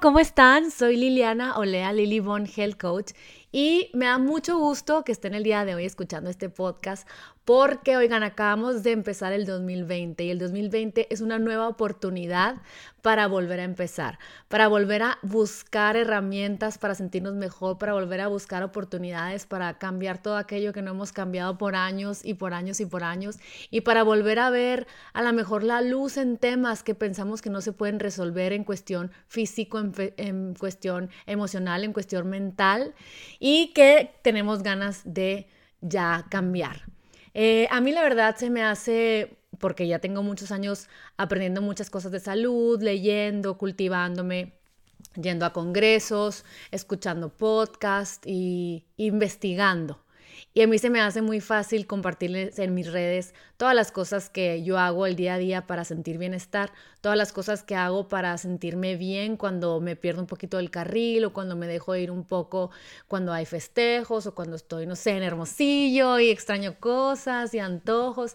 ¿cómo están? Soy Liliana Olea, Lily Bon Health Coach, y me da mucho gusto que estén el día de hoy escuchando este podcast porque, oigan, acabamos de empezar el 2020 y el 2020 es una nueva oportunidad para volver a empezar, para volver a buscar herramientas para sentirnos mejor, para volver a buscar oportunidades, para cambiar todo aquello que no hemos cambiado por años y por años y por años y para volver a ver a lo mejor la luz en temas que pensamos que no se pueden resolver en cuestión físico, en, en cuestión emocional, en cuestión mental y que tenemos ganas de ya cambiar. Eh, a mí la verdad se me hace, porque ya tengo muchos años aprendiendo muchas cosas de salud, leyendo, cultivándome, yendo a congresos, escuchando podcasts y investigando. Y a mí se me hace muy fácil compartirles en mis redes todas las cosas que yo hago el día a día para sentir bienestar, todas las cosas que hago para sentirme bien cuando me pierdo un poquito del carril o cuando me dejo ir un poco cuando hay festejos o cuando estoy, no sé, en Hermosillo y extraño cosas y antojos.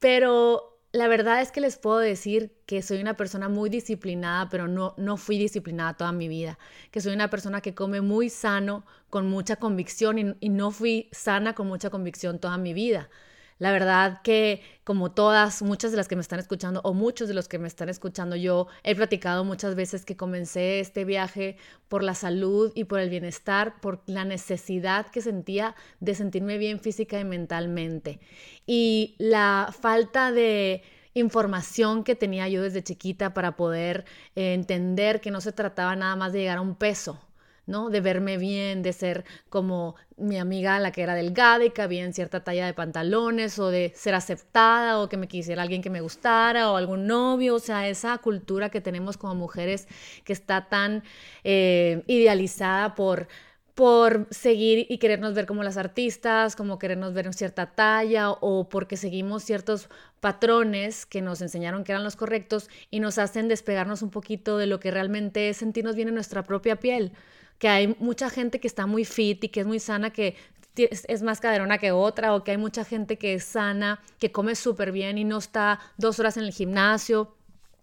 Pero la verdad es que les puedo decir que soy una persona muy disciplinada, pero no, no fui disciplinada toda mi vida. Que soy una persona que come muy sano, con mucha convicción, y, y no fui sana con mucha convicción toda mi vida. La verdad que como todas, muchas de las que me están escuchando o muchos de los que me están escuchando, yo he platicado muchas veces que comencé este viaje por la salud y por el bienestar, por la necesidad que sentía de sentirme bien física y mentalmente. Y la falta de información que tenía yo desde chiquita para poder eh, entender que no se trataba nada más de llegar a un peso, ¿no? De verme bien, de ser como mi amiga la que era delgada y cabía en cierta talla de pantalones o de ser aceptada o que me quisiera alguien que me gustara o algún novio, o sea, esa cultura que tenemos como mujeres que está tan eh, idealizada por por seguir y querernos ver como las artistas, como querernos ver en cierta talla o porque seguimos ciertos patrones que nos enseñaron que eran los correctos y nos hacen despegarnos un poquito de lo que realmente es sentirnos bien en nuestra propia piel que hay mucha gente que está muy fit y que es muy sana, que es más caderona que otra, o que hay mucha gente que es sana, que come súper bien y no está dos horas en el gimnasio.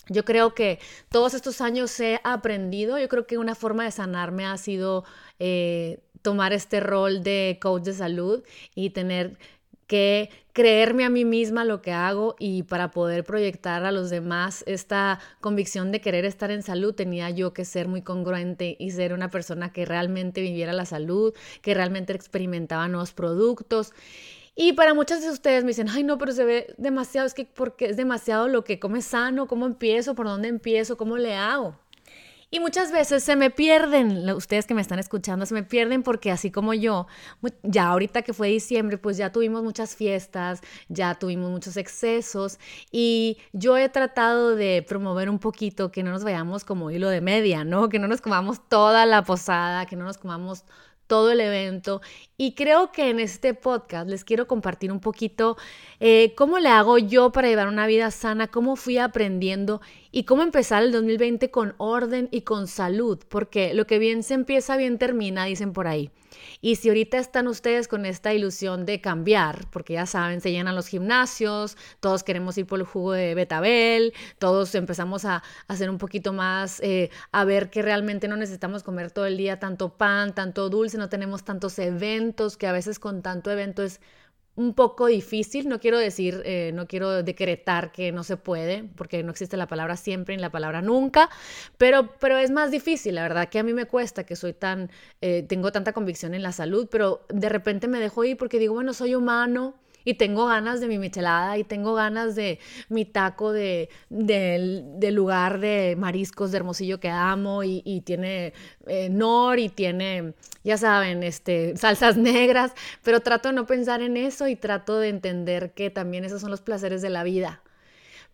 Yo creo que todos estos años he aprendido, yo creo que una forma de sanarme ha sido eh, tomar este rol de coach de salud y tener que creerme a mí misma lo que hago y para poder proyectar a los demás esta convicción de querer estar en salud tenía yo que ser muy congruente y ser una persona que realmente viviera la salud, que realmente experimentaba nuevos productos. Y para muchas de ustedes me dicen, ay no, pero se ve demasiado, es que porque es demasiado lo que come sano, ¿cómo empiezo? ¿Por dónde empiezo? ¿Cómo le hago? Y muchas veces se me pierden, ustedes que me están escuchando, se me pierden porque así como yo, ya ahorita que fue diciembre, pues ya tuvimos muchas fiestas, ya tuvimos muchos excesos y yo he tratado de promover un poquito que no nos vayamos como hilo de media, ¿no? Que no nos comamos toda la posada, que no nos comamos todo el evento. Y creo que en este podcast les quiero compartir un poquito eh, cómo le hago yo para llevar una vida sana, cómo fui aprendiendo y cómo empezar el 2020 con orden y con salud, porque lo que bien se empieza, bien termina, dicen por ahí. Y si ahorita están ustedes con esta ilusión de cambiar, porque ya saben, se llenan los gimnasios, todos queremos ir por el jugo de betabel, todos empezamos a, hacer un poquito más, eh, a ver que realmente no necesitamos comer todo el día tanto pan, tanto dulce, no tenemos tantos eventos, que a veces con tanto evento es un poco difícil, no quiero decir, eh, no quiero decretar que no se puede, porque no existe la palabra siempre ni la palabra nunca, pero, pero es más difícil, la verdad que a mí me cuesta, que soy tan, eh, tengo tanta convicción en la salud, pero de repente me dejo ir porque digo, bueno, soy humano, y tengo ganas de mi michelada y tengo ganas de mi taco de, del lugar de mariscos de Hermosillo que amo y, tiene eh, nor y tiene, ya saben, este, salsas negras, pero trato de no pensar en eso y trato de entender que también esos son los placeres de la vida.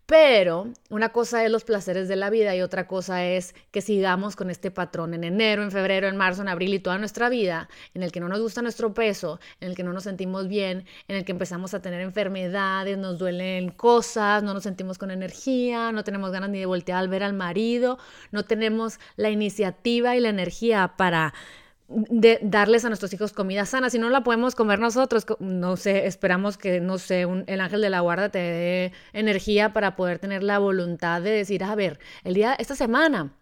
Pero una cosa es los placeres de la vida y otra cosa es que sigamos con este patrón en enero, en febrero, en marzo, en abril y toda nuestra vida, en el que no nos gusta nuestro peso, en el que no nos sentimos bien, en el que empezamos a tener enfermedades, nos duelen cosas, no nos sentimos con energía, no tenemos ganas ni de voltear al ver al marido, no tenemos la iniciativa y la energía para de darles a nuestros hijos comida sana. Si no la podemos comer nosotros, no sé, esperamos que, no sé, el ángel de la guarda te dé energía para poder tener la voluntad de decir, a ver, el día, esta semana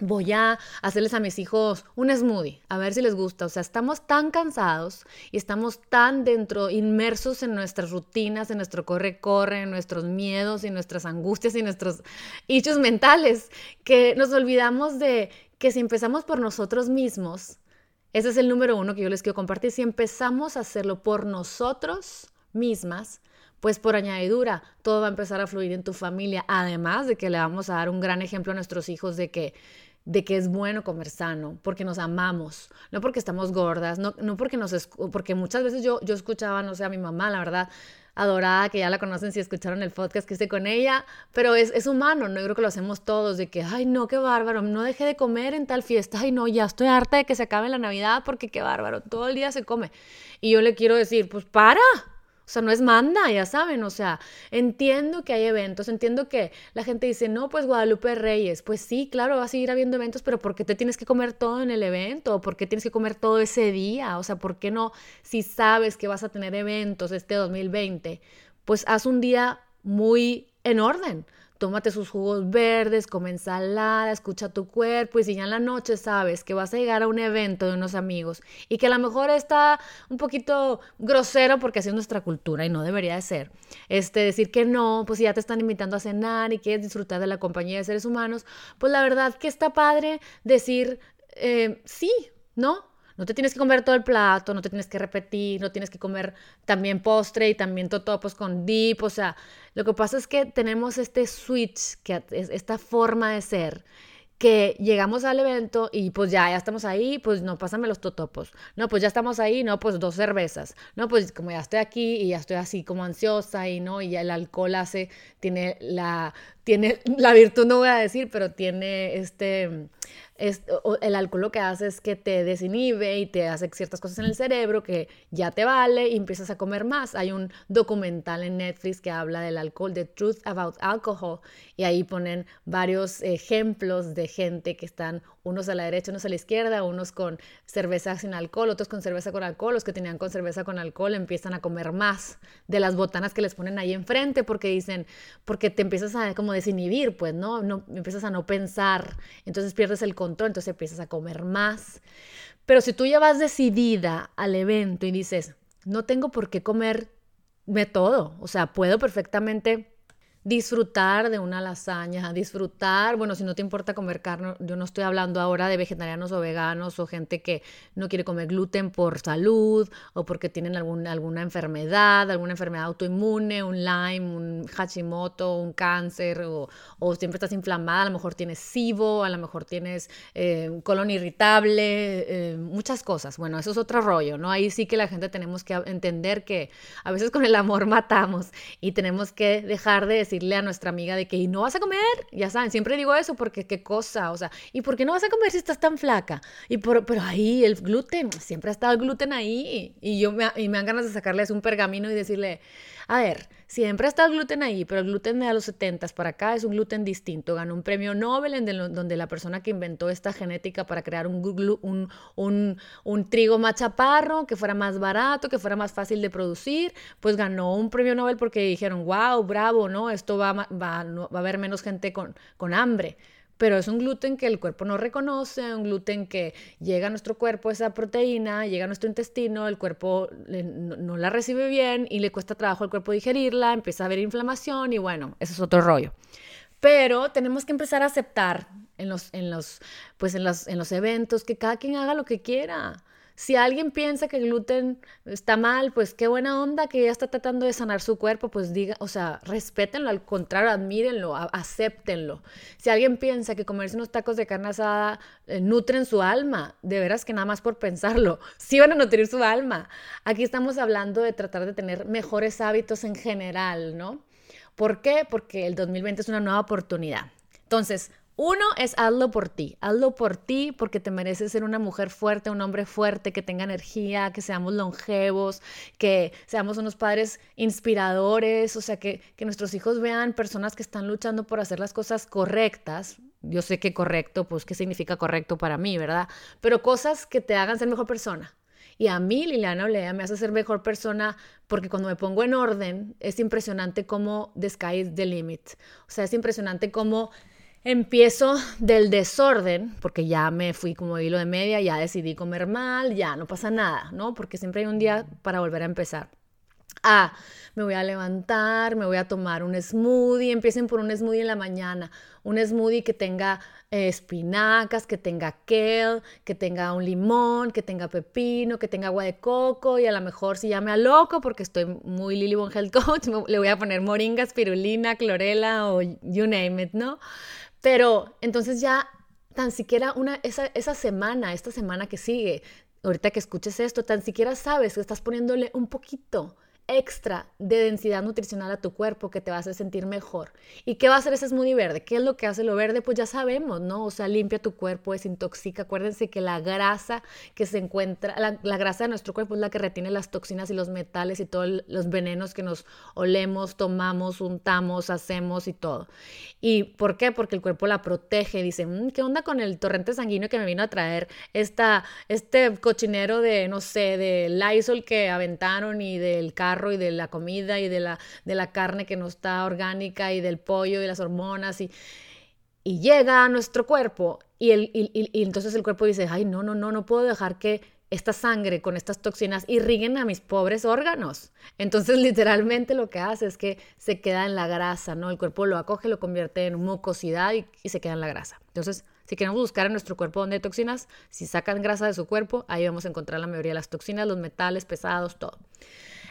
voy a hacerles a mis hijos un smoothie, a ver si les gusta. O sea, estamos tan cansados y estamos tan dentro, inmersos en nuestras rutinas, en nuestro corre-corre, en nuestros miedos y nuestras angustias y nuestros hechos mentales, que nos olvidamos de que si empezamos por nosotros mismos, ese es el número uno que yo les quiero compartir, si empezamos a hacerlo por nosotros mismas, pues por añadidura todo va a empezar a fluir en tu familia, además de que le vamos a dar un gran ejemplo a nuestros hijos de que de que es bueno comer sano, porque nos amamos, no porque estamos gordas, no, no porque nos... Porque muchas veces yo, yo escuchaba, no sé, a mi mamá, la verdad, adorada, que ya la conocen si escucharon el podcast que hice con ella, pero es, es humano, ¿no? Yo creo que lo hacemos todos, de que, ay, no, qué bárbaro, no dejé de comer en tal fiesta, ay, no, ya estoy harta de que se acabe la Navidad porque qué bárbaro, todo el día se come. Y yo le quiero decir, pues para, o sea, no es manda, ya saben, o sea, entiendo que hay eventos, entiendo que la gente dice, no, pues Guadalupe Reyes, pues sí, claro, va a seguir habiendo eventos, pero ¿por qué te tienes que comer todo en el evento? ¿O por qué tienes que comer todo ese día? O sea, ¿por qué no, si sabes que vas a tener eventos este 2020, pues haz un día muy en orden? Tómate sus jugos verdes, come ensalada, escucha tu cuerpo y si ya en la noche sabes que vas a llegar a un evento de unos amigos y que a lo mejor está un poquito grosero porque así es nuestra cultura y no debería de ser, este, decir que no, pues si ya te están invitando a cenar y quieres disfrutar de la compañía de seres humanos, pues la verdad que está padre decir eh, sí, ¿no? No te tienes que comer todo el plato, no te tienes que repetir, no tienes que comer también postre y también totopos con dip. O sea, lo que pasa es que tenemos este switch, que es esta forma de ser que llegamos al evento y pues ya, ya estamos ahí, pues no, pásame los totopos. No, pues ya estamos ahí, no, pues dos cervezas. No, pues como ya estoy aquí y ya estoy así como ansiosa y no, y ya el alcohol hace, tiene la, tiene la virtud, no voy a decir, pero tiene este el alcohol lo que hace es que te desinhibe y te hace ciertas cosas en el cerebro que ya te vale y empiezas a comer más. Hay un documental en Netflix que habla del alcohol, The Truth About Alcohol, y ahí ponen varios ejemplos de gente que están unos a la derecha, unos a la izquierda, unos con cerveza sin alcohol, otros con cerveza con alcohol, los que tenían con cerveza con alcohol empiezan a comer más de las botanas que les ponen ahí enfrente porque dicen, porque te empiezas a como desinhibir, pues, ¿no? no empiezas a no pensar, entonces pierdes el control, entonces empiezas a comer más. Pero si tú ya vas decidida al evento y dices, no tengo por qué comerme todo, o sea, puedo perfectamente disfrutar de una lasaña, disfrutar, bueno, si no te importa comer carne, yo no estoy hablando ahora de vegetarianos o veganos o gente que no quiere comer gluten por salud o porque tienen alguna enfermedad, alguna enfermedad autoinmune, un Lyme, un Hashimoto, un cáncer o, siempre estás inflamada, a lo mejor tienes SIBO, a lo mejor tienes eh, colon irritable, eh, muchas cosas. Bueno, eso es otro rollo, ¿no? Ahí sí que la gente tenemos que entender que a veces con el amor matamos y tenemos que dejar de decir a nuestra amiga de que ¿y no vas a comer? Ya saben, siempre digo eso porque qué cosa, o sea, ¿y por qué no vas a comer si estás tan flaca? Y por, pero ahí el gluten, siempre ha estado el gluten ahí y yo me, y me dan ganas de sacarles un pergamino y decirle, a ver, siempre está el gluten ahí, pero el gluten de los 70 para acá es un gluten distinto. Ganó un premio Nobel en donde la persona que inventó esta genética para crear un, un, un, trigo más chaparro, que fuera más barato, que fuera más fácil de producir, pues ganó un premio Nobel porque dijeron, wow, bravo, ¿no? Esto va, va, va a haber menos gente con hambre pero es un gluten que el cuerpo no reconoce, un gluten que llega a nuestro cuerpo esa proteína, llega a nuestro intestino, el cuerpo no, la recibe bien y le cuesta trabajo al cuerpo digerirla, empieza a haber inflamación y bueno, eso es otro rollo. Pero tenemos que empezar a aceptar en los, en los, pues en los, en los eventos que cada quien haga lo que quiera. Si alguien piensa que el gluten está mal, pues qué buena onda que ya está tratando de sanar su cuerpo, pues diga, o sea, respétenlo, al contrario, admírenlo, acéptenlo. Si alguien piensa que comerse unos tacos de carne asada eh, nutren su alma, de veras que nada más por pensarlo, sí van a nutrir su alma. Aquí estamos hablando de tratar de tener mejores hábitos en general, ¿no? ¿Por qué? Porque el 2020 es una nueva oportunidad. Entonces, uno es hazlo por ti, hazlo por ti porque te mereces ser una mujer fuerte, un hombre fuerte, que tenga energía, que seamos longevos, que seamos unos padres inspiradores, o sea, que, que nuestros hijos vean personas que están luchando por hacer las cosas correctas. Yo sé que correcto, pues qué significa correcto para mí, ¿verdad? Pero cosas que te hagan ser mejor persona. Y a mí, Liliana Olea, me hace ser mejor persona porque cuando me pongo en orden, es impresionante cómo the sky is the limit. O sea, es impresionante cómo Empiezo del desorden, porque ya me fui como hilo de media, ya decidí comer mal, ya no pasa nada, ¿no? Porque siempre hay un día para volver a empezar. Ah, me voy a levantar, me voy a tomar un smoothie, empiecen por un smoothie en la mañana, un smoothie que tenga eh, espinacas, que tenga kale, que tenga un limón, que tenga pepino, que tenga agua de coco y a lo mejor si ya me loco porque estoy muy Lily Bon Health Coach, le voy a poner moringa, spirulina, clorela o you name it, ¿no? Pero entonces ya tan siquiera una, esa, esa semana, esta semana que sigue, ahorita que escuches esto, tan siquiera sabes que estás poniéndole un poquito extra de densidad nutricional a tu cuerpo que te va a hacer sentir mejor. ¿Y qué va a hacer ese smoothie verde? ¿Qué es lo que hace lo verde? Pues ya sabemos, ¿no? O sea, limpia tu cuerpo, desintoxica. Acuérdense que la grasa que se encuentra, la, grasa de nuestro cuerpo es la que retiene las toxinas y los metales y todos los venenos que nos olemos, tomamos, untamos, hacemos y todo. ¿Y por qué? Porque el cuerpo la protege. Dice, mm, ¿qué onda con el torrente sanguíneo que me vino a traer esta, este cochinero de, no sé, del Lysol que aventaron y del carro? Y de la comida y de la, de la carne que no está orgánica y del pollo y las hormonas y, y llega a nuestro cuerpo y, el, y, entonces el cuerpo dice, ay, no, no, no, no puedo dejar que esta sangre con estas toxinas irriguen a mis pobres órganos. Entonces, literalmente lo que hace es que se queda en la grasa, ¿no? El cuerpo lo acoge, lo convierte en mucosidad y, y, se queda en la grasa. Entonces, si queremos buscar en nuestro cuerpo donde hay toxinas, si sacan grasa de su cuerpo, ahí vamos a encontrar la mayoría de las toxinas, los metales pesados, todo.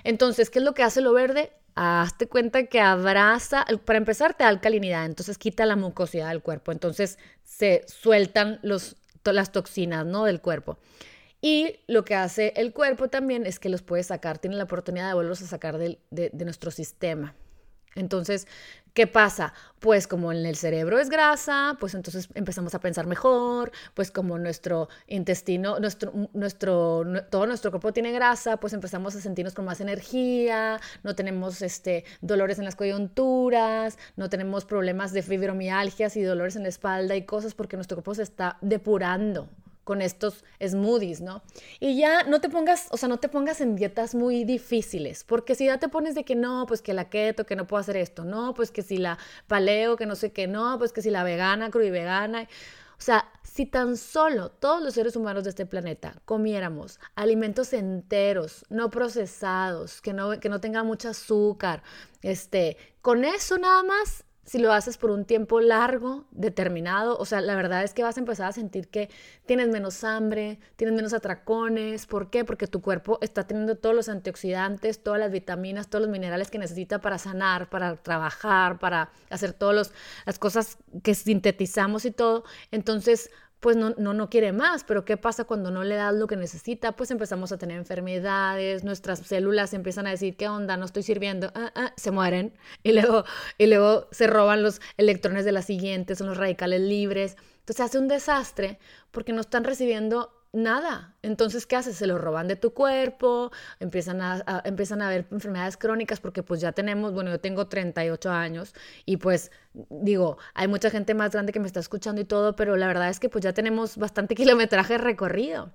Entonces, ¿qué es lo que hace lo verde? Hazte cuenta que abraza, para empezar, te da alcalinidad, entonces quita la mucosidad del cuerpo, entonces se sueltan las toxinas ¿no? del cuerpo. Y lo que hace el cuerpo también es que los puede sacar, tiene la oportunidad de volverlos a sacar de nuestro sistema. Entonces, ¿qué pasa? Pues como en el cerebro es grasa, pues entonces empezamos a pensar mejor, pues como nuestro intestino, nuestro, nuestro, todo nuestro cuerpo tiene grasa, pues empezamos a sentirnos con más energía, no tenemos este, dolores en las coyunturas, no tenemos problemas de fibromialgias y dolores en la espalda y cosas porque nuestro cuerpo se está depurando con estos smoothies, ¿no? Y ya no te pongas, o sea, no te pongas en dietas muy difíciles, porque si ya te pones de que no, pues que la keto, que no puedo hacer esto, no, pues que si la paleo, que no sé qué, no, pues que si la vegana, crudo y vegana. O sea, si tan solo todos los seres humanos de este planeta comiéramos alimentos enteros, no procesados, que no, que no tengan mucho azúcar, este, con eso nada más si lo haces por un tiempo largo, determinado, o sea, la verdad es que vas a empezar a sentir que tienes menos hambre, tienes menos atracones. ¿Por qué? Porque tu cuerpo está teniendo todos los antioxidantes, todas las vitaminas, todos los minerales que necesita para sanar, para trabajar, para hacer todas las cosas que sintetizamos y todo. Entonces, pues no, no, no quiere más, pero ¿qué pasa cuando no le das lo que necesita? Pues empezamos a tener enfermedades, nuestras células empiezan a decir, ¿qué onda? No estoy sirviendo, ah, ah", se mueren y luego, y luego se roban los electrones de la siguiente, son los radicales libres. Entonces hace un desastre porque no están recibiendo nada. Entonces, ¿qué haces? Se lo roban de tu cuerpo, empiezan a, empiezan a haber enfermedades crónicas porque pues ya tenemos, bueno, yo tengo 38 años y pues digo, hay mucha gente más grande que me está escuchando y todo, pero la verdad es que pues ya tenemos bastante kilometraje recorrido.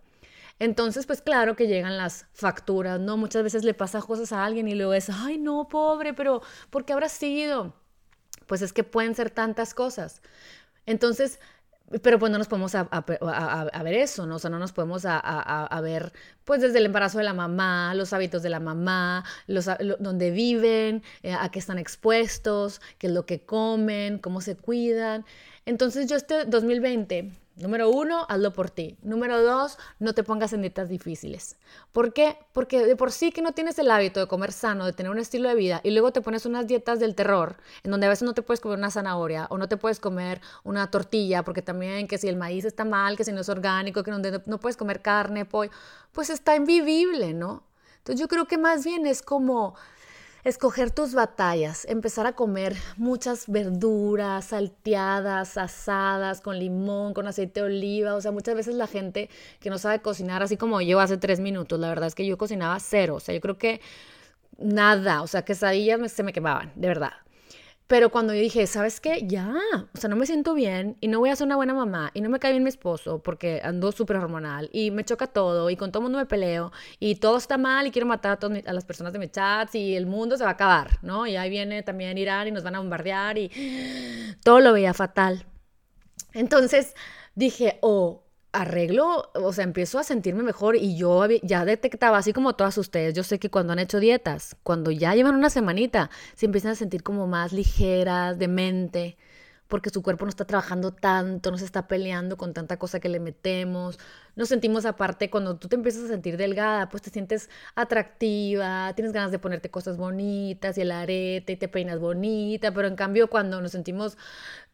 Entonces, pues claro que llegan las facturas, ¿no? Muchas veces le pasa cosas a alguien y luego es, ay, no, pobre, pero ¿por qué habrá sido? Pues es que pueden ser tantas cosas. Entonces, pero pues no nos podemos a, ver eso, ¿no? O sea, no nos podemos a, ver, pues desde el embarazo de la mamá, los hábitos de la mamá, los, dónde viven, eh, a qué están expuestos, qué es lo que comen, cómo se cuidan. Entonces yo este 2020 Número uno, hazlo por ti. Número dos, no te pongas en dietas difíciles. ¿Por qué? Porque de por sí que no tienes el hábito de comer sano, de tener un estilo de vida, y luego te pones unas dietas del terror, en donde a veces no te puedes comer una zanahoria o no te puedes comer una tortilla, porque también que si el maíz está mal, que si no es orgánico, que no, puedes comer carne, pollo, pues está invivible, ¿no? Entonces yo creo que más bien es como escoger tus batallas, empezar a comer muchas verduras salteadas, asadas, con limón, con aceite de oliva. O sea, muchas veces la gente que no sabe cocinar, así como yo hace tres minutos, la verdad es que yo cocinaba cero. O sea, yo creo que nada, o sea, quesadillas se me quemaban, de verdad. Pero cuando yo dije, ¿sabes qué? Ya, o sea, no me siento bien y no voy a ser una buena mamá y no me cae bien mi esposo porque ando súper hormonal y me choca todo y con todo mundo me peleo y todo está mal y quiero matar a, todas las personas de mi chat y el mundo se va a acabar, ¿no? Y ahí viene también Irán y nos van a bombardear y todo lo veía fatal. Entonces dije, oh, arreglo, o sea, empiezo a sentirme mejor y yo ya detectaba, así como todas ustedes, yo sé que cuando han hecho dietas, cuando ya llevan una semanita, se empiezan a sentir como más ligeras de mente, porque su cuerpo no está trabajando tanto, no se está peleando con tanta cosa que le metemos. Nos sentimos aparte, cuando tú te empiezas a sentir delgada, pues te sientes atractiva, tienes ganas de ponerte cosas bonitas y el arete y te peinas bonita, pero en cambio cuando nos sentimos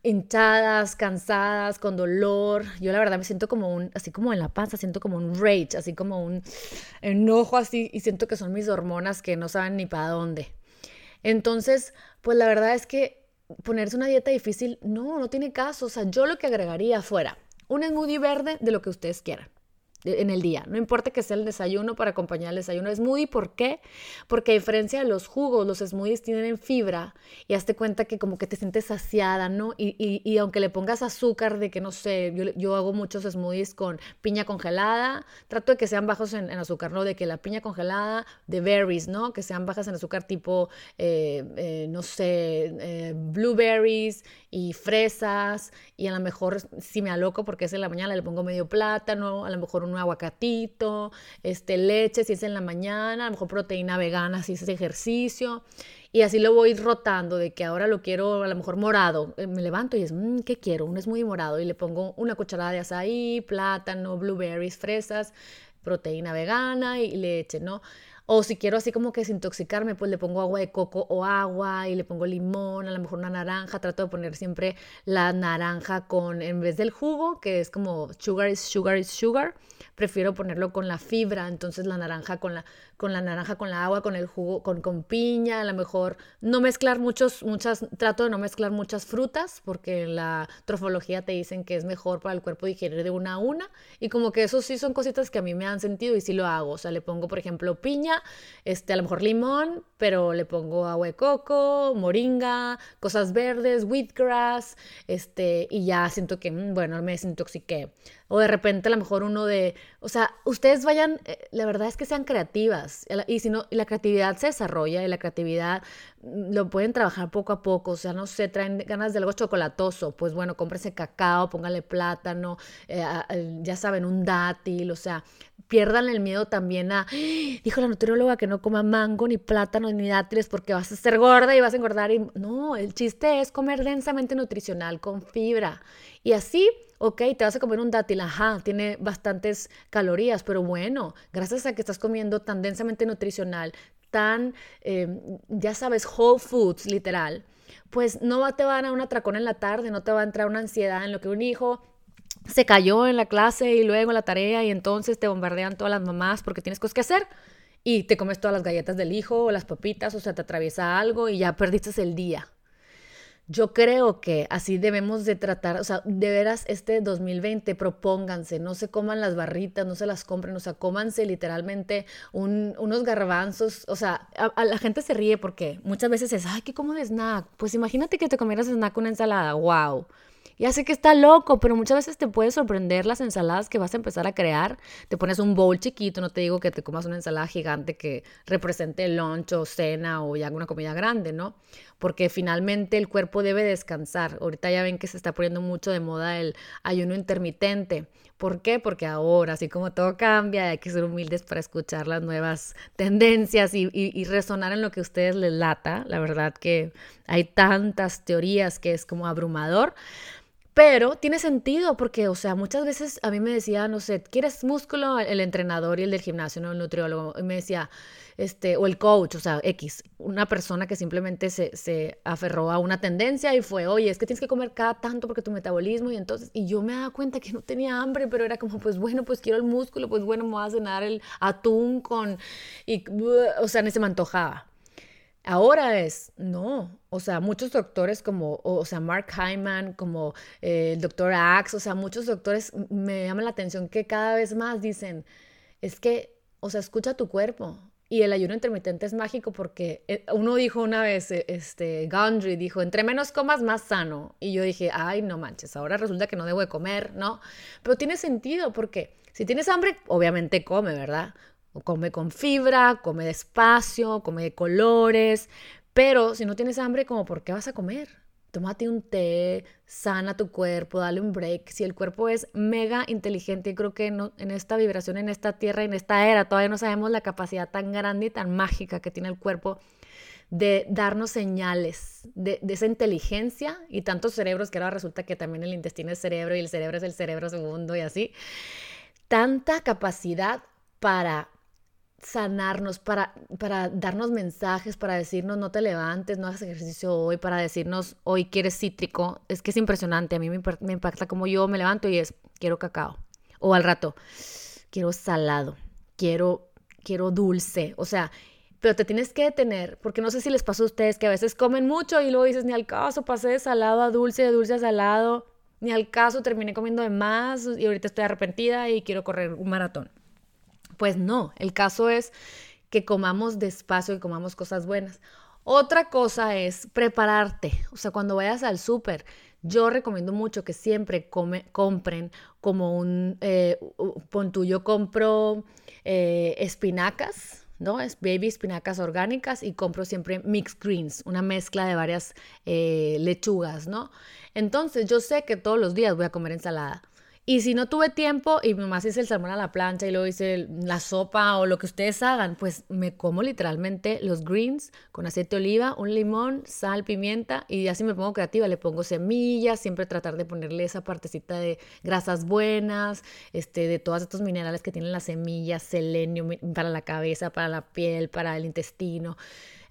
hinchadas, cansadas, con dolor, yo la verdad me siento como un, así como en la panza, siento como un rage, así como un enojo así y siento que son mis hormonas que no saben ni para dónde. Entonces, pues la verdad es que ponerse una dieta difícil, no, no tiene caso. O sea, yo lo que agregaría fuera un smoothie verde de lo que ustedes quieran en el día. No importa que sea el desayuno para acompañar el desayuno. Smoothie, ¿por qué? Porque a diferencia de los jugos, los smoothies tienen fibra y hazte cuenta que como que te sientes saciada, ¿no? Y, aunque le pongas azúcar de que no sé, yo, hago muchos smoothies con piña congelada, trato de que sean bajos en, azúcar, ¿no? De que la piña congelada, de berries, ¿no? Que sean bajas en azúcar tipo, eh, eh, no sé, eh, blueberries y fresas y a lo mejor si me aloco porque es en la mañana le pongo medio plátano, a lo mejor un aguacatito, este, leche si es en la mañana, a lo mejor proteína vegana si es ejercicio. Y así lo voy rotando de que ahora lo quiero a lo mejor morado. Eh, me levanto y es, mmm, ¿qué quiero? Un muy morado y le pongo una cucharada de azaí, plátano, blueberries, fresas, proteína vegana y leche, ¿no? O si quiero así como que desintoxicarme, pues le pongo agua de coco o agua y le pongo limón, a lo mejor una naranja. Trato de poner siempre la naranja con, en vez del jugo, que es como sugar is sugar is sugar, prefiero ponerlo con la fibra. Entonces la naranja con la, con la naranja, con la agua, con el jugo, con, con piña, a lo mejor no mezclar muchos, muchas, trato de no mezclar muchas frutas porque la trofología te dicen que es mejor para el cuerpo digerir de una a una. Y como que eso sí son cositas que a mí me han sentido y sí lo hago. O sea, le pongo, por ejemplo, piña este, a lo mejor limón, pero le pongo agua de coco, moringa, cosas verdes, wheatgrass, este, y ya siento que, mm, bueno, me desintoxiqué. O de repente a lo mejor uno de, o sea, ustedes vayan, eh, la verdad es que sean creativas, y si no, la creatividad se desarrolla y la creatividad mm, lo pueden trabajar poco a poco, o sea, no sé, traen ganas de algo chocolatoso, pues bueno, cómprense cacao, póngale plátano, eh, ya saben, un dátil, o sea, pierdan el miedo también a, dijo la nutrióloga que no coma mango, ni plátano, ni dátiles porque vas a ser gorda y vas a engordar. Y no, el chiste es comer densamente nutricional, con fibra. Y así, ok, te vas a comer un dátil, ajá, tiene bastantes calorías, pero bueno, gracias a que estás comiendo tan densamente nutricional, tan, em, ya sabes, whole foods, literal, pues no te va a dar un atracón en la tarde, no te va a entrar una ansiedad en lo que un hijo se cayó en la clase y luego en la tarea y entonces te bombardean todas las mamás porque tienes cosas que hacer y te comes todas las galletas del hijo o las papitas o sea, te atraviesa algo y ya perdiste el día. Yo creo que así debemos de tratar, o sea, de veras este 2020 propónganse, no se coman las barritas, no se las compren, o sea, cómanse literalmente unos garbanzos, o sea, a, la gente se ríe porque muchas veces es, ay, ¿qué como de snack? Pues imagínate que te comieras snack una ensalada, wow. Ya sé que está loco, pero muchas veces te puede sorprender las ensaladas que vas a empezar a crear. Te pones un bowl chiquito, no te digo que te comas una ensalada gigante que represente lunch o cena o ya una comida grande, ¿no? Porque finalmente el cuerpo debe descansar. Ahorita ya ven que se está poniendo mucho de moda el ayuno intermitente. ¿Por qué? Porque ahora, así como todo cambia, hay que ser humildes para escuchar las nuevas tendencias y, y, resonar en lo que a ustedes les lata. La verdad que hay tantas teorías que es como abrumador. Pero tiene sentido porque, o sea, muchas veces a mí me decía, no sé, ¿quieres músculo? El entrenador y el del gimnasio, ¿no? El nutriólogo. Y me decía, este, o el coach, o sea, X, una persona que simplemente se, se aferró a una tendencia y fue, oye, es que tienes que comer cada tanto porque tu metabolismo y entonces, y yo me daba cuenta que no tenía hambre, pero era como, pues bueno, pues quiero el músculo, pues bueno, me voy a cenar el atún con, y, o sea, ni se me antojaba. Ahora es, no, o sea, muchos doctores como, o, sea, Mark Hyman, como eh, el doctor Axe, o sea, muchos doctores me llaman la atención que cada vez más dicen, es que, o sea, escucha tu cuerpo. Y el ayuno intermitente es mágico porque eh, uno dijo una vez, eh, este, Gondry dijo, entre menos comas, más sano. Y yo dije, ay, no manches, ahora resulta que no debo de comer, ¿no? Pero tiene sentido porque si tienes hambre, obviamente come, ¿verdad? Come con fibra, come despacio, come de colores, pero si no tienes hambre, como por qué vas a comer? tómate un té, sana tu cuerpo, dale un break. Si el cuerpo es mega inteligente, creo que en esta vibración, en esta tierra, en esta era, todavía no sabemos la capacidad tan grande y tan mágica que tiene el cuerpo de darnos señales de, esa inteligencia y tantos cerebros que ahora resulta que también el intestino es cerebro y el cerebro es el cerebro segundo y así. Tanta capacidad para sanarnos, para, para darnos mensajes, para decirnos no te levantes, no hagas ejercicio hoy, para decirnos hoy quieres cítrico. Es que es impresionante. A mí me, impacta como yo me levanto y es quiero cacao. O al rato, quiero salado, quiero, quiero dulce. O sea, pero te tienes que detener, porque no sé si les pasa a ustedes que a veces comen mucho y luego dices, ni al caso, pasé de salado a dulce, de dulce a salado, ni al caso, terminé comiendo de más y ahorita estoy arrepentida y quiero correr un maratón. Pues no, el caso es que comamos despacio y comamos cosas buenas. Otra cosa es prepararte, o sea, cuando vayas al súper, yo recomiendo mucho que siempre compren como un, eh, pon yo compro eh, espinacas, ¿no? Es baby espinacas orgánicas y compro siempre mixed greens, una mezcla de varias eh, lechugas, ¿no? Entonces yo sé que todos los días voy a comer ensalada. Y si no tuve tiempo y mamá hice el salmón a la plancha y luego hice la sopa o lo que ustedes hagan, pues me como literalmente los greens con aceite de oliva, un limón, sal, pimienta y así me pongo creativa, le pongo semillas, siempre tratar de ponerle esa partecita de grasas buenas, este, de todos estos minerales que tienen las semillas, selenio para la cabeza, para la piel, para el intestino.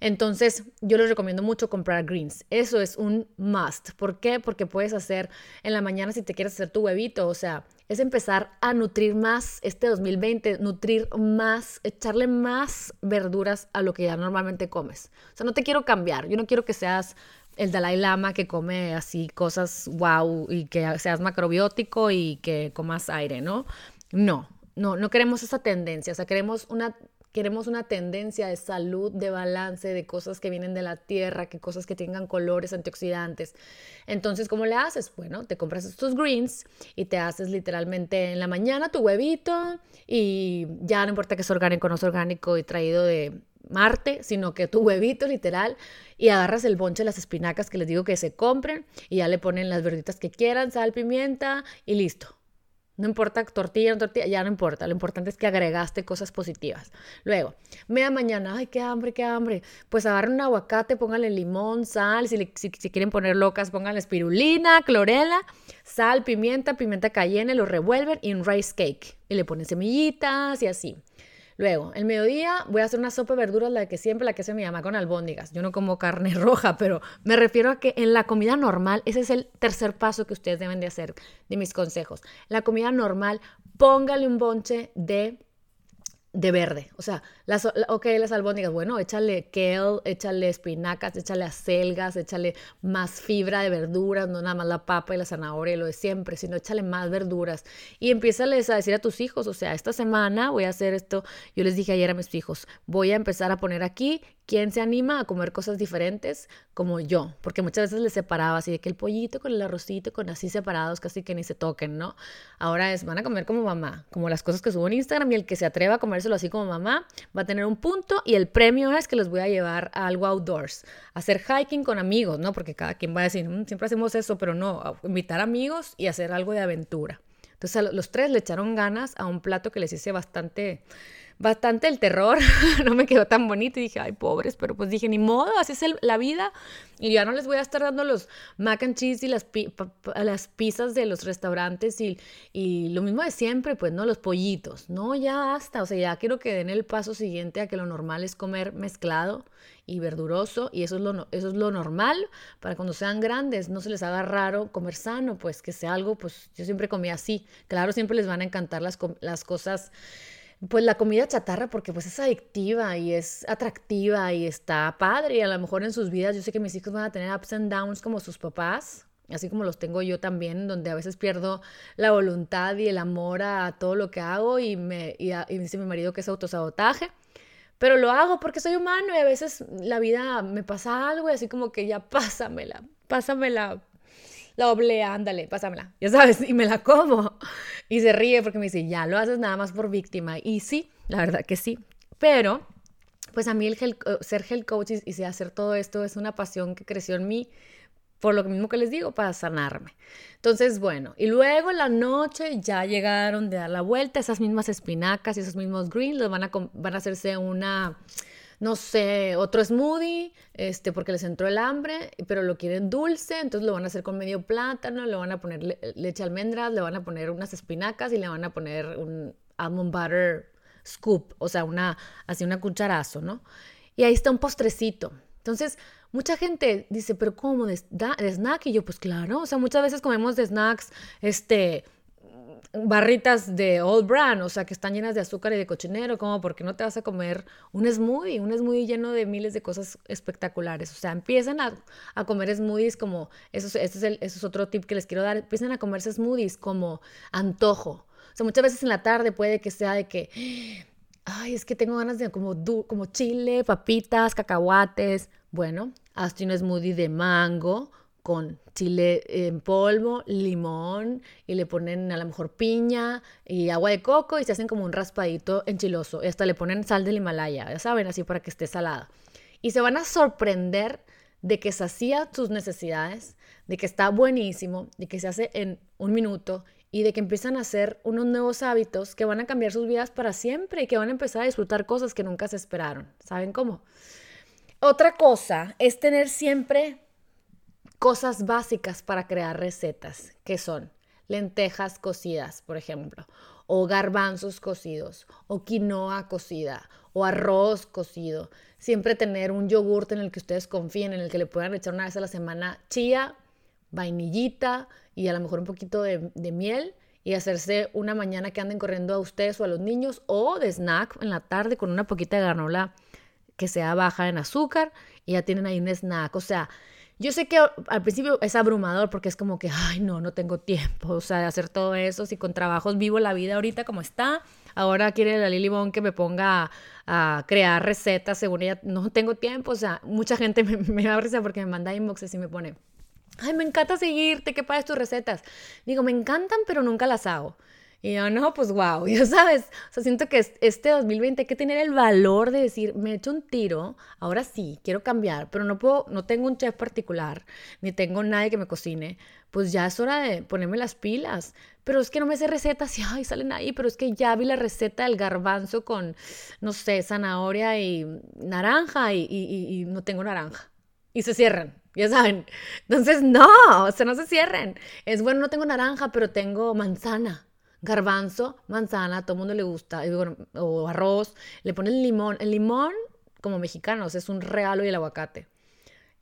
Entonces, yo les recomiendo mucho comprar greens. Eso es un must. ¿Por qué? Porque puedes hacer en la mañana si te quieres hacer tu huevito, o sea, es empezar a nutrir más este 2020, nutrir más, echarle más verduras a lo que ya normalmente comes. O sea, no te quiero cambiar. Yo no quiero que seas el Dalai Lama que come así cosas wow y que seas macrobiótico y que comas aire, ¿no? No, no, no queremos esa tendencia, o sea, queremos una Queremos una tendencia de salud, de balance, de cosas que vienen de la tierra, que cosas que tengan colores antioxidantes. Entonces, ¿cómo le haces? Bueno, te compras estos greens y te haces literalmente en la mañana tu huevito y ya no importa que es orgánico o no es orgánico y traído de Marte, sino que tu huevito literal y agarras el bonche de las espinacas que les digo que se compren y ya le ponen las verditas que quieran, sal, pimienta y listo. No importa tortilla, no tortilla, ya no importa. Lo importante es que agregaste cosas positivas. Luego, media mañana, ay, qué hambre, qué hambre. Pues agarren un aguacate, pónganle limón, sal. Si, si, quieren poner locas, pónganle espirulina, clorela, sal, pimienta, pimienta cayenne, lo revuelven y un rice cake. Y le ponen semillitas y así. Luego, el mediodía voy a hacer una sopa de verduras, la que siempre, la que se me llama con albóndigas. Yo no como carne roja, pero me refiero a que en la comida normal, ese es el tercer paso que ustedes deben de hacer de mis consejos. La comida normal, póngale un bonche de de verde. O sea, las, ok, las albóndigas, bueno, échale kale, échale espinacas, échale acelgas, échale más fibra de verduras, no nada más la papa y la zanahoria y lo de siempre, sino échale más verduras. Y empieza a decir a tus hijos, o sea, esta semana voy a hacer esto. Yo les dije ayer a mis hijos, voy a empezar a poner aquí quién se anima a comer cosas diferentes como yo, porque muchas veces les separaba así de que el pollito con el arrocito, con así separados, casi que ni se toquen, ¿no? Ahora es, van a comer como mamá, como las cosas que subo en Instagram y el que se atreva a comérselo así como mamá va a tener un punto y el premio es que los voy a llevar a algo outdoors, a hacer hiking con amigos, ¿no? Porque cada quien va a decir, mm, siempre hacemos eso, pero no, invitar amigos y hacer algo de aventura. Entonces los tres le echaron ganas a un plato que les hice bastante bastante el terror, no me quedó tan bonito y dije, ay, pobres, pero pues dije, ni modo, así es la vida y ya no les voy a estar dando los mac and cheese y las, las pizzas de los restaurantes y, y, lo mismo de siempre, pues, ¿no? Los pollitos, no, ya hasta, o sea, ya quiero que den el paso siguiente a que lo normal es comer mezclado y verduroso y eso es lo, eso es lo normal para cuando sean grandes, no se les haga raro comer sano, pues que sea algo, pues yo siempre comía así, claro, siempre les van a encantar las, las cosas pues la comida chatarra porque pues es adictiva y es atractiva y está padre y a lo mejor en sus vidas yo sé que mis hijos van a tener ups and downs como sus papás, así como los tengo yo también, donde a veces pierdo la voluntad y el amor a todo lo que hago y me y, dice mi marido que es autosabotaje. Pero lo hago porque soy humano y a veces la vida me pasa algo y así como que ya pásamela, pásamela la oblea, ándale, pásamela, ya sabes, y me la como. Y se ríe porque me dice, ya lo haces nada más por víctima. Y sí, la verdad que sí. Pero, pues a mí el ser health coach y, hacer todo esto es una pasión que creció en mí por lo mismo que les digo, para sanarme. Entonces, bueno, y luego en la noche ya llegaron de dar la vuelta, esas mismas espinacas y esos mismos greens, los van a, van a hacerse una, no sé, otro smoothie, este, porque les entró el hambre, pero lo quieren dulce, entonces lo van a hacer con medio plátano, le van a poner leche almendras, le van a poner unas espinacas y le van a poner un almond butter scoop, o sea, una, así una cucharazo, ¿no? Y ahí está un postrecito. Entonces, mucha gente dice, pero ¿cómo? ¿De, snack? Y yo, pues claro, o sea, muchas veces comemos de snacks, este, barritas de Old Brand, o sea, que están llenas de azúcar y de cochinero, como porque no te vas a comer un smoothie, un smoothie lleno de miles de cosas espectaculares. O sea, empiezan a, comer smoothies como, eso, eso, es el, eso es otro tip que les quiero dar, empiezan a comerse smoothies como antojo. O sea, muchas veces en la tarde puede que sea de que, ay, es que tengo ganas de como, como chile, papitas, cacahuates. Bueno, hazte un smoothie de mango con chile en polvo, limón y le ponen a lo mejor piña y agua de coco y se hacen como un raspadito enchiloso. Y hasta le ponen sal del Himalaya, ya saben, así para que esté salada. Y se van a sorprender de que sacía sus necesidades, de que está buenísimo, de que se hace en un minuto y de que empiezan a hacer unos nuevos hábitos que van a cambiar sus vidas para siempre y que van a empezar a disfrutar cosas que nunca se esperaron. ¿Saben cómo? Otra cosa es tener siempre cosas básicas para crear recetas, que son lentejas cocidas, por ejemplo, o garbanzos cocidos, o quinoa cocida, o arroz cocido. Siempre tener un yogurt en el que ustedes confíen, en el que le puedan echar una vez a la semana chía, vainillita y a lo mejor un poquito de, de miel y hacerse una mañana que anden corriendo a ustedes o a los niños o de snack en la tarde con una poquita de granola que sea baja en azúcar y ya tienen ahí un snack. O sea, yo sé que al principio es abrumador porque es como que, ay, no, no tengo tiempo, o sea, de hacer todo eso. Si con trabajos vivo la vida ahorita como está, ahora quiere la Lily Bone que me ponga a, crear recetas según ella, no tengo tiempo. O sea, mucha gente me, me risa porque me manda inboxes y me pone, ay, me encanta seguirte, ¿qué pagas tus recetas? Digo, me encantan, pero nunca las hago. Y yo, no, pues wow, ya sabes, o sea, siento que este 2020 hay que tener el valor de decir, me he hecho un tiro, ahora sí, quiero cambiar, pero no puedo, no tengo un chef particular, ni tengo nadie que me cocine, pues ya es hora de ponerme las pilas. Pero es que no me sé recetas y, ay, salen ahí, pero es que ya vi la receta del garbanzo con, no sé, zanahoria y naranja y, y no tengo naranja. Y se cierran, ya saben. Entonces, no, o sea, no se cierren. Es bueno, no tengo naranja, pero tengo manzana garbanzo, manzana, a todo el mundo le gusta, o arroz, le ponen limón. El limón, como mexicanos, es un regalo y el aguacate.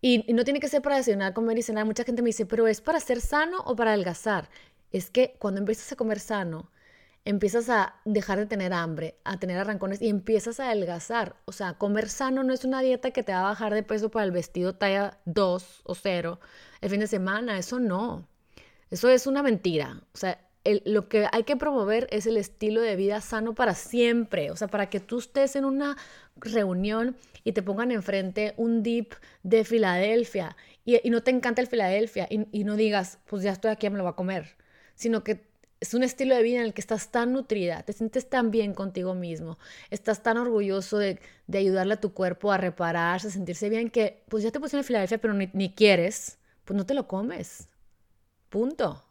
Y, no tiene que ser para desayunar, comer y cenar. Mucha gente me dice, pero ¿es para ser sano o para adelgazar? Es que cuando empiezas a comer sano, empiezas a dejar de tener hambre, a tener arrancones y empiezas a adelgazar. O sea, comer sano no es una dieta que te va a bajar de peso para el vestido talla 2 o 0 el fin de semana. Eso no. Eso es una mentira. O sea, lo que hay que promover es el estilo de vida sano para siempre. O sea, para que tú estés en una reunión y te pongan enfrente un dip de Filadelfia y, no te encanta el Filadelfia y, no digas, pues ya estoy aquí, me lo voy a comer. Sino que es un estilo de vida en el que estás tan nutrida, te sientes tan bien contigo mismo, estás tan orgulloso de, ayudarle a tu cuerpo a repararse, a sentirse bien, que pues ya te pusieron el Filadelfia, pero ni quieres, pues no te lo comes. Punto.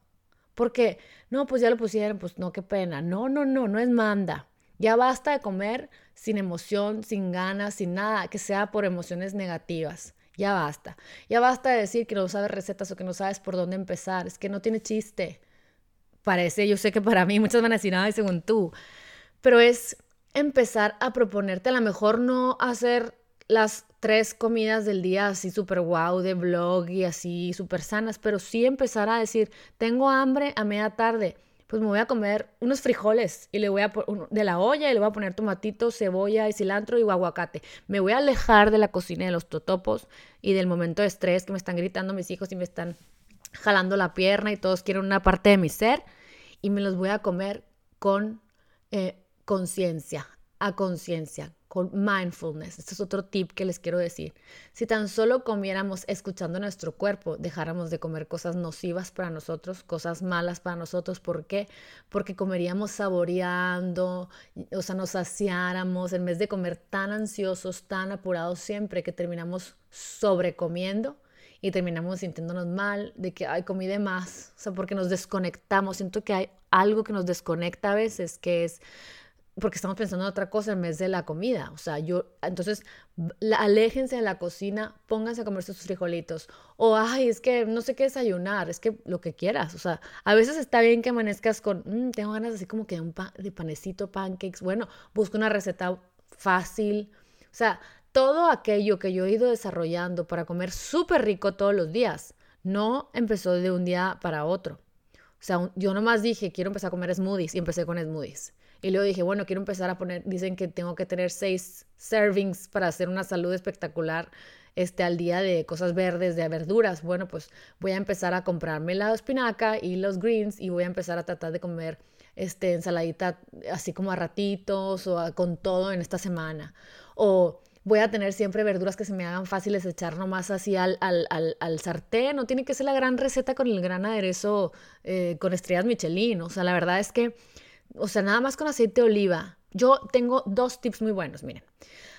Porque, no, pues ya lo pusieron, pues no, qué pena. No, no, no, no es manda. Ya basta de comer sin emoción, sin ganas, sin nada, que sea por emociones negativas. Ya basta. Ya basta de decir que no sabes recetas o que no sabes por dónde empezar. Es que no tiene chiste. Parece, yo sé que para mí muchas van a decir, ay, según tú. Pero es empezar a proponerte a lo mejor no hacer las tres comidas del día así súper guau de blog y así súper sanas, pero sí empezar a decir, tengo hambre a media tarde, pues me voy a comer unos frijoles y le voy a de la olla y le voy a poner tomatito, cebolla y cilantro y aguacate. Me voy a alejar de la cocina de los totopos y del momento de estrés que me están gritando mis hijos y me están jalando la pierna y todos quieren una parte de mi ser y me los voy a comer con eh, conciencia, a conciencia, mindfulness. Este es otro tip que les quiero decir. Si tan solo comiéramos escuchando nuestro cuerpo, dejáramos de comer cosas nocivas para nosotros, cosas malas para nosotros. ¿Por qué? Porque comeríamos saboreando, o sea, nos saciáramos en vez de comer tan ansiosos, tan apurados siempre que terminamos sobrecomiendo y terminamos sintiéndonos mal de que, ay, comí de más, o sea, porque nos desconectamos. Siento que hay algo que nos desconecta a veces, que es porque estamos pensando en otra cosa en vez de la comida. O sea, yo, entonces, aléjense de la cocina, pónganse a comerse sus frijolitos. O, ay, es que no sé qué desayunar, es que lo que quieras. O sea, a veces está bien que amanezcas con, mm, tengo ganas así como que un de panecito, pancakes. Bueno, busca una receta fácil. O sea, todo aquello que yo he ido desarrollando para comer súper rico todos los días, no empezó de un día para otro. O sea, yo nomás dije, quiero empezar a comer smoothies y empecé con smoothies. Y luego dije, bueno, quiero empezar a poner, dicen que tengo que tener seis servings para hacer una salud espectacular este, al día de cosas verdes, de verduras. Bueno, pues voy a empezar a comprarme la espinaca y los greens y voy a empezar a tratar de comer este, ensaladita así como a ratitos o con todo en esta semana. O voy a tener siempre verduras que se me hagan fáciles echar nomás así al, al, al, sartén. No tiene que ser la gran receta con el gran aderezo eh, con estrellas Michelin. O sea, la verdad es que o sea, nada más con aceite de oliva. Yo tengo dos tips muy buenos, miren.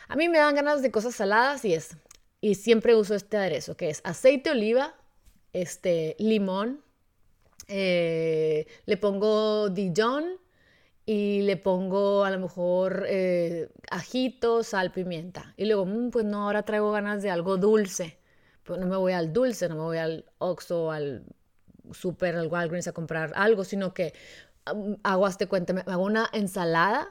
A mí me dan ganas de cosas saladas y es, y siempre uso este aderezo, que es aceite de oliva, este, limón, eh, le pongo Dijon y le pongo a lo mejor eh, ajito, sal, pimienta. Y luego, mm, pues no, ahora traigo ganas de algo dulce. Pues no me voy al dulce, no me voy al Oxxo, al super, al Walgreens a comprar algo, sino que hago, hazte cuenta, me hago una ensalada,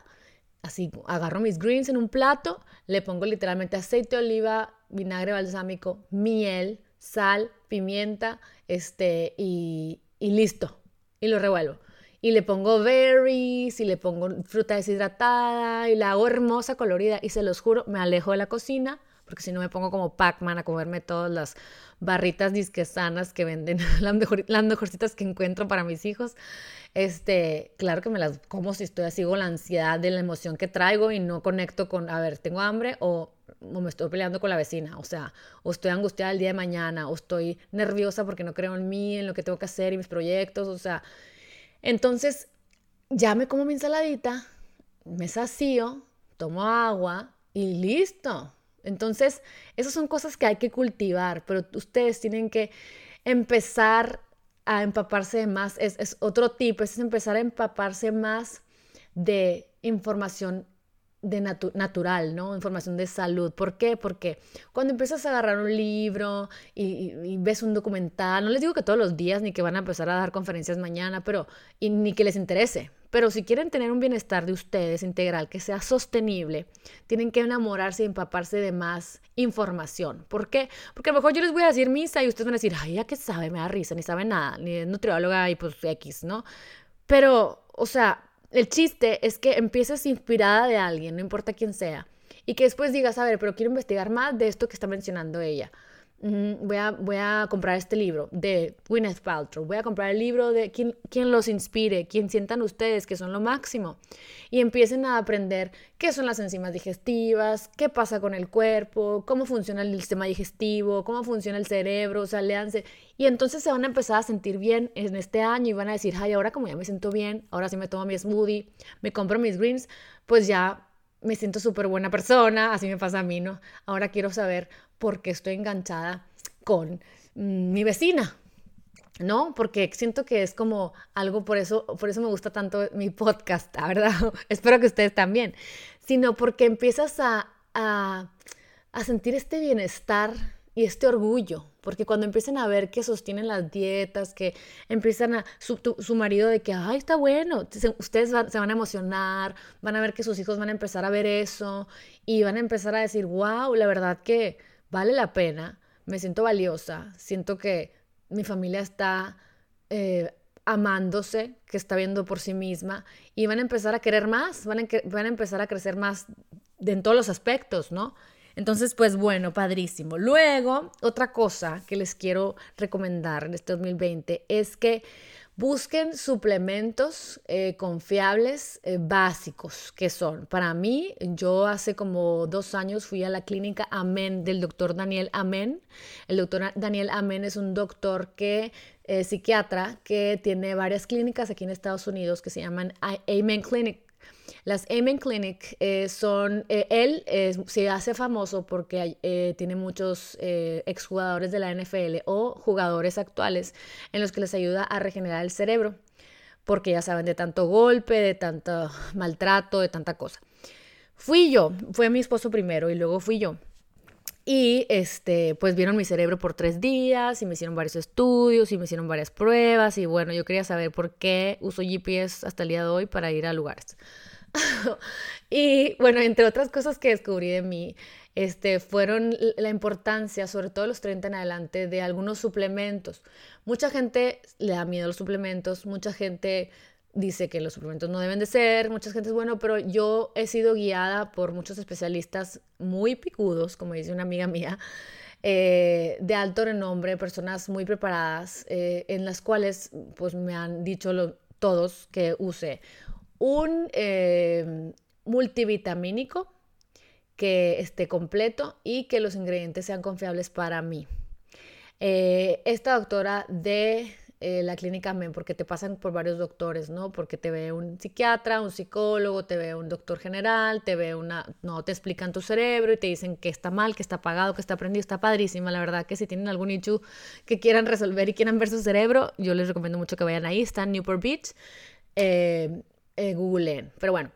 así, agarro mis greens en un plato, le pongo literalmente aceite de oliva, vinagre balsámico, miel, sal, pimienta, este, y, y listo. Y lo revuelvo. Y le pongo berries, y le pongo fruta deshidratada, y la hago hermosa, colorida, y se los juro, me alejo de la cocina, porque si no me pongo como Pac-Man a comerme todas las barritas disquesanas que venden, las, mejor, las mejorcitas que encuentro para mis hijos. Este, claro que me las como si estoy así con la ansiedad de la emoción que traigo y no conecto con, a ver, tengo hambre o, o me estoy peleando con la vecina, o sea, o estoy angustiada el día de mañana, o estoy nerviosa porque no creo en mí, en lo que tengo que hacer y mis proyectos, o sea, entonces ya me como mi ensaladita, me sacío, tomo agua y listo. Entonces, esas son cosas que hay que cultivar, pero ustedes tienen que empezar a empaparse de más. Es, otro tipo, es empezar a empaparse más de información de natural, ¿no? Información de salud. ¿Por qué? Porque cuando empiezas a agarrar un libro y, ves un documental, no les digo que todos los días ni que van a empezar a dar conferencias mañana, pero y ni que les interese, pero si quieren tener un bienestar de ustedes integral que sea sostenible, tienen que enamorarse y empaparse de más información. ¿Por qué? Porque a lo mejor yo les voy a decir misa y ustedes van a decir, ay, ya que sabe, me da risa, ni sabe nada, ni es nutrióloga y pues X, ¿no? Pero, o sea, el chiste es que empieces inspirada de alguien, no importa quién sea, y que después digas, a ver, pero quiero investigar más de esto que está mencionando ella voy, a, voy a comprar este libro de Gwyneth Paltrow, voy a comprar el libro de quien, quien los inspire, quien sientan ustedes que son lo máximo. Y empiecen a aprender qué son las enzimas digestivas, qué pasa con el cuerpo, cómo funciona el sistema digestivo, cómo funciona el cerebro, o sea, léanse. Y entonces se van a empezar a sentir bien en este año y van a decir, ay, ahora como ya me siento bien, ahora sí me tomo mi smoothie, me compro mis greens, pues ya me siento súper buena persona, así me pasa a mí, ¿no? Ahora quiero saber porque estoy enganchada con mm, mi vecina, ¿no? Porque siento que es como algo, por eso, por eso me gusta tanto mi podcast, ¿verdad? Espero que ustedes también, sino porque empiezas a, a, sentir este bienestar y este orgullo, porque cuando empiezan a ver que sostienen las dietas, que empiezan a su, su marido de que, ay, está bueno, ustedes se van a emocionar, van a ver que sus hijos van a empezar a ver eso y van a empezar a decir, wow, la verdad que vale la pena, me siento valiosa, siento que mi familia está eh, amándose, que está viendo por sí misma y van a empezar a querer más, van a, van a empezar a crecer más en todos los aspectos, ¿no? Entonces, pues bueno, padrísimo. Luego, otra cosa que les quiero recomendar en este 2020 es que Busquen suplementos eh, confiables eh, básicos que son. Para mí, yo hace como dos años fui a la clínica Amén del doctor Daniel Amén. El doctor Daniel Amén es un doctor que es psiquiatra que tiene varias clínicas aquí en Estados Unidos que se llaman Amen Clinic Las Amen Clinic eh, son, eh, él se hace famoso porque eh, tiene muchos exjugadores de la NFL o jugadores actuales en los que les ayuda a regenerar el cerebro, porque ya saben, de tanto golpe, de tanto maltrato, de tanta cosa. Fui yo, fue mi esposo primero y luego fui yo. Y este, pues vieron mi cerebro por tres días y me hicieron varios estudios y me hicieron varias pruebas. Y bueno, yo quería saber por qué uso GPS hasta el día de hoy para ir a lugares. y bueno, entre otras cosas que descubrí de mí, este, fueron la importancia, sobre todo los 30 en adelante, de algunos suplementos. Mucha gente le da miedo a los suplementos, mucha gente dice que los suplementos no deben de ser, mucha gente es bueno, pero yo he sido guiada por muchos especialistas muy picudos, como dice una amiga mía, eh, de alto renombre, personas muy preparadas, eh, en las cuales pues me han dicho todos que use un eh, multivitamínico que esté completo y que los ingredientes sean confiables para mí. esta doctora de eh, la clínica MEN, porque te pasan por varios doctores, ¿no? Porque te ve un psiquiatra, un psicólogo, te ve un doctor general, te ve una, no, te explican tu cerebro y te dicen que está mal, que está apagado, que está prendido, está padrísima, la verdad que si tienen algún issue que quieran resolver y quieran ver su cerebro, yo les recomiendo mucho que vayan ahí, está en Newport Beach, eh, eh, googleen, pero bueno.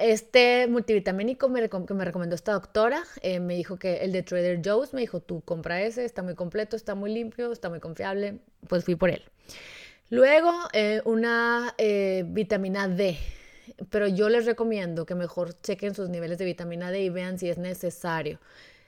Este multivitamínico que me recomendó esta doctora eh, me dijo que el de Trader Joe's, me dijo, tú compra ese, está muy completo, está muy limpio, está muy confiable, pues fui por él. Luego, eh, una eh, vitamina D, pero yo les recomiendo que mejor chequen sus niveles de vitamina D y vean si es necesario.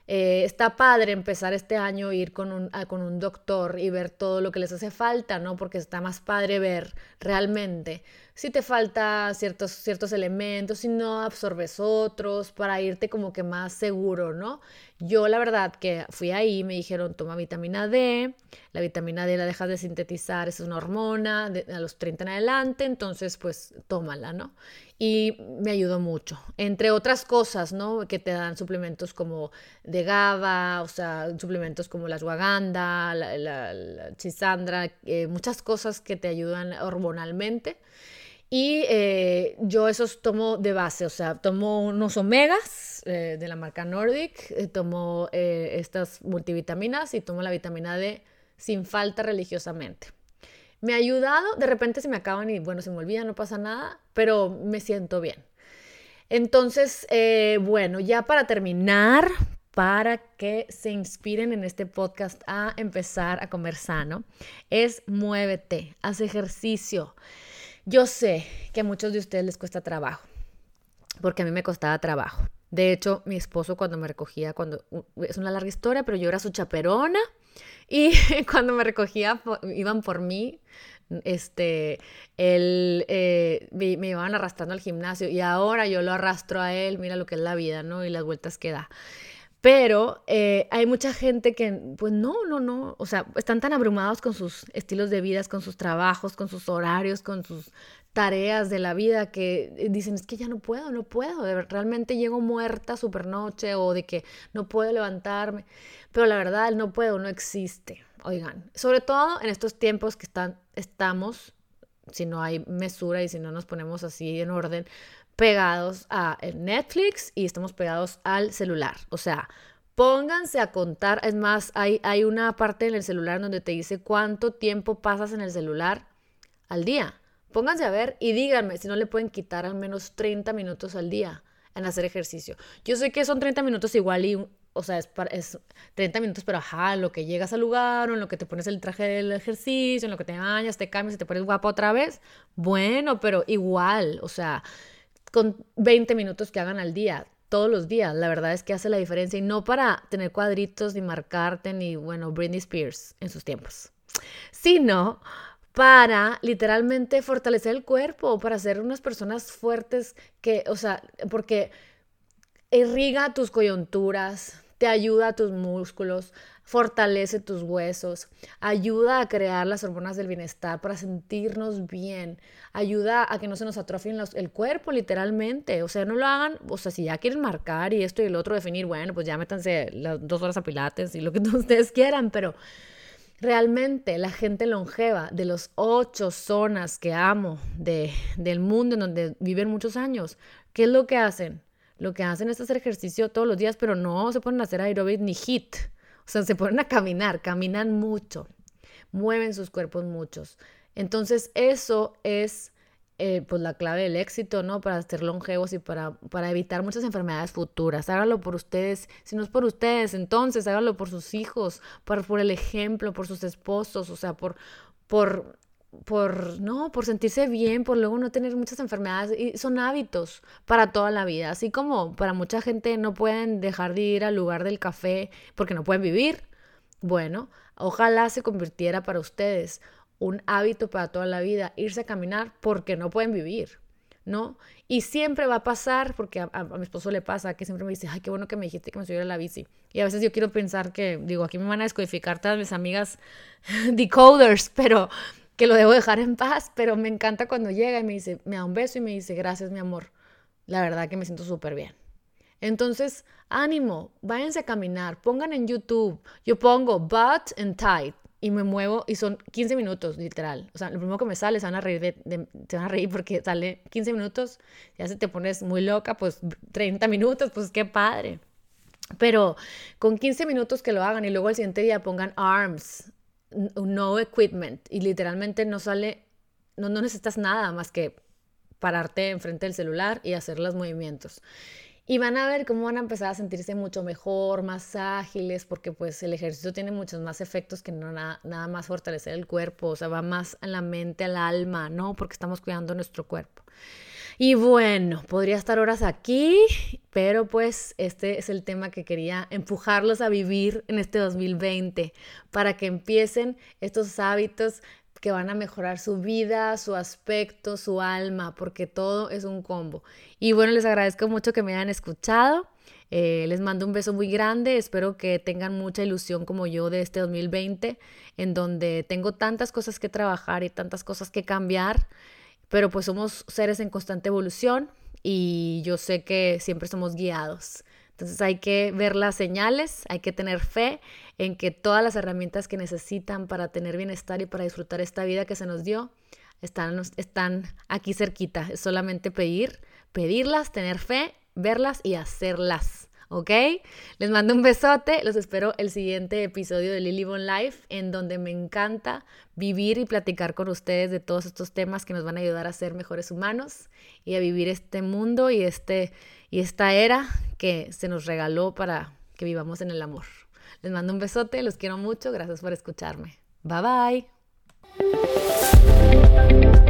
está padre empezar este año, ir con un, con un doctor y ver todo lo que les hace falta, ¿no? Porque está más padre ver realmente si te falta ciertos, ciertos elementos, si no absorbes otros, para irte como que más seguro, ¿no? Yo la verdad que fui ahí, me dijeron, toma vitamina D, la vitamina D la dejas de sintetizar, es una hormona a los 30 en adelante, entonces pues tómala, ¿no? Y me ayudó mucho, entre otras cosas, ¿no? Que te dan suplementos como de GABA, o sea, suplementos como la ashwagandha, la, la, chisandra, eh, muchas cosas que te ayudan hormonalmente. Y eh, yo esos tomo de base, o sea, tomo unos omegas eh, de la marca Nordic, eh, tomo estas multivitaminas y tomo la vitamina D sin falta religiosamente. Me ha ayudado, de repente se me acaban y bueno, se me olvida, no pasa nada, pero me siento bien. Entonces, bueno, ya para terminar, para que se inspiren en este podcast a empezar a comer sano, es muévete, haz ejercicio. Yo sé que a muchos de ustedes les cuesta trabajo, porque a mí me costaba trabajo. De hecho, mi esposo cuando me recogía, cuando es una larga historia, pero yo era su chaperona y cuando me recogía iban por mí, este, él, eh, me, me, iban arrastrando al gimnasio y ahora yo lo arrastro a él, mira lo que es la vida, ¿no? Y las vueltas que da. Pero eh, hay mucha gente que, pues no, no, no, o sea, están tan abrumados con sus estilos de vida, con sus trabajos, con sus horarios, con sus tareas de la vida que dicen, es que ya no puedo, no puedo, realmente llego muerta super noche o de que no puedo levantarme, pero la verdad el no puedo no existe, oigan, sobre todo en estos tiempos que están, estamos, si no hay mesura y si no nos ponemos así en orden, pegados a Netflix y estamos pegados al celular. O sea, pónganse a contar. Es más, hay, hay una parte en el celular donde te dice cuánto tiempo pasas en el celular al día. Pónganse a ver y díganme si no le pueden quitar al menos 30 minutos al día en hacer ejercicio. Yo sé que son 30 minutos igual y, o sea, es, es 30 minutos, pero ajá, lo que llegas al lugar o en lo que te pones el traje del ejercicio, en lo que te bañas, te cambias y te pones guapo otra vez. Bueno, pero igual, o sea, con 20 minutos que hagan al día, todos los días. La verdad es que hace la diferencia y no para tener cuadritos ni marcarte ni, bueno, Britney Spears en sus tiempos, sino para literalmente fortalecer el cuerpo, para ser unas personas fuertes que, o sea, porque irriga tus coyunturas, te ayuda a tus músculos, fortalece tus huesos, ayuda a crear las hormonas del bienestar para sentirnos bien, ayuda a que no se nos atrofien el cuerpo literalmente, o sea, no lo hagan, o sea, si ya quieren marcar y esto y el otro definir, bueno, pues ya métanse las dos horas a pilates y lo que ustedes quieran, pero realmente la gente longeva de las ocho zonas que amo de, del mundo en donde viven muchos años, ¿qué es lo que hacen? Lo que hacen es hacer ejercicio todos los días, pero no se ponen a hacer aeróbic ni hit. O sea, se ponen a caminar, caminan mucho, mueven sus cuerpos muchos. Entonces, eso es eh, pues la clave del éxito, ¿no? Para ser longevos y para, para evitar muchas enfermedades futuras. Háganlo por ustedes. Si no es por ustedes, entonces háganlo por sus hijos, por, por el ejemplo, por sus esposos, o sea, por, por, por, no, por sentirse bien, por luego no tener muchas enfermedades. Y son hábitos para toda la vida. Así como para mucha gente no pueden dejar de ir al lugar del café porque no pueden vivir. Bueno, ojalá se convirtiera para ustedes un hábito para toda la vida, irse a caminar porque no pueden vivir, ¿no? Y siempre va a pasar, porque a, mi esposo le pasa, que siempre me dice, ay, qué bueno que me dijiste que me subiera la bici. Y a veces yo quiero pensar que, digo, aquí me van a descodificar todas mis amigas decoders, pero que lo debo dejar en paz, pero me encanta cuando llega y me dice, me da un beso y me dice, gracias mi amor, la verdad que me siento súper bien. Entonces, ánimo, váyanse a caminar, pongan en YouTube, yo pongo butt and tight, y me muevo y son 15 minutos, literal. O sea, lo primero que me sale, se van a reír, de, van a reír porque sale 15 minutos, ya se te pones muy loca, pues 30 minutos, pues qué padre. Pero con 15 minutos que lo hagan y luego el siguiente día pongan arms, no equipment, y literalmente no sale, no, no necesitas nada más que pararte enfrente del celular y hacer los movimientos. Y van a ver cómo van a empezar a sentirse mucho mejor, más ágiles, porque pues el ejercicio tiene muchos más efectos que no nada, nada más fortalecer el cuerpo, o sea, va más a la mente, al alma, ¿no? Porque estamos cuidando nuestro cuerpo. Y bueno, podría estar horas aquí, pero pues este es el tema que quería empujarlos a vivir en este 2020 para que empiecen estos hábitos que van a mejorar su vida, su aspecto, su alma, porque todo es un combo. Y bueno, les agradezco mucho que me hayan escuchado. Eh, les mando un beso muy grande. Espero que tengan mucha ilusión como yo de este 2020, en donde tengo tantas cosas que trabajar y tantas cosas que cambiar, pero pues somos seres en constante evolución y yo sé que siempre somos guiados. Entonces hay que ver las señales, hay que tener fe en que todas las herramientas que necesitan para tener bienestar y para disfrutar esta vida que se nos dio están, están aquí cerquita. Es solamente pedir, pedirlas, tener fe, verlas y hacerlas. ¿Ok? Les mando un besote, los espero el siguiente episodio de Lily Bon Life, en donde me encanta vivir y platicar con ustedes de todos estos temas que nos van a ayudar a ser mejores humanos y a vivir este mundo y, este, y esta era que se nos regaló para que vivamos en el amor. Les mando un besote, los quiero mucho, gracias por escucharme. Bye bye.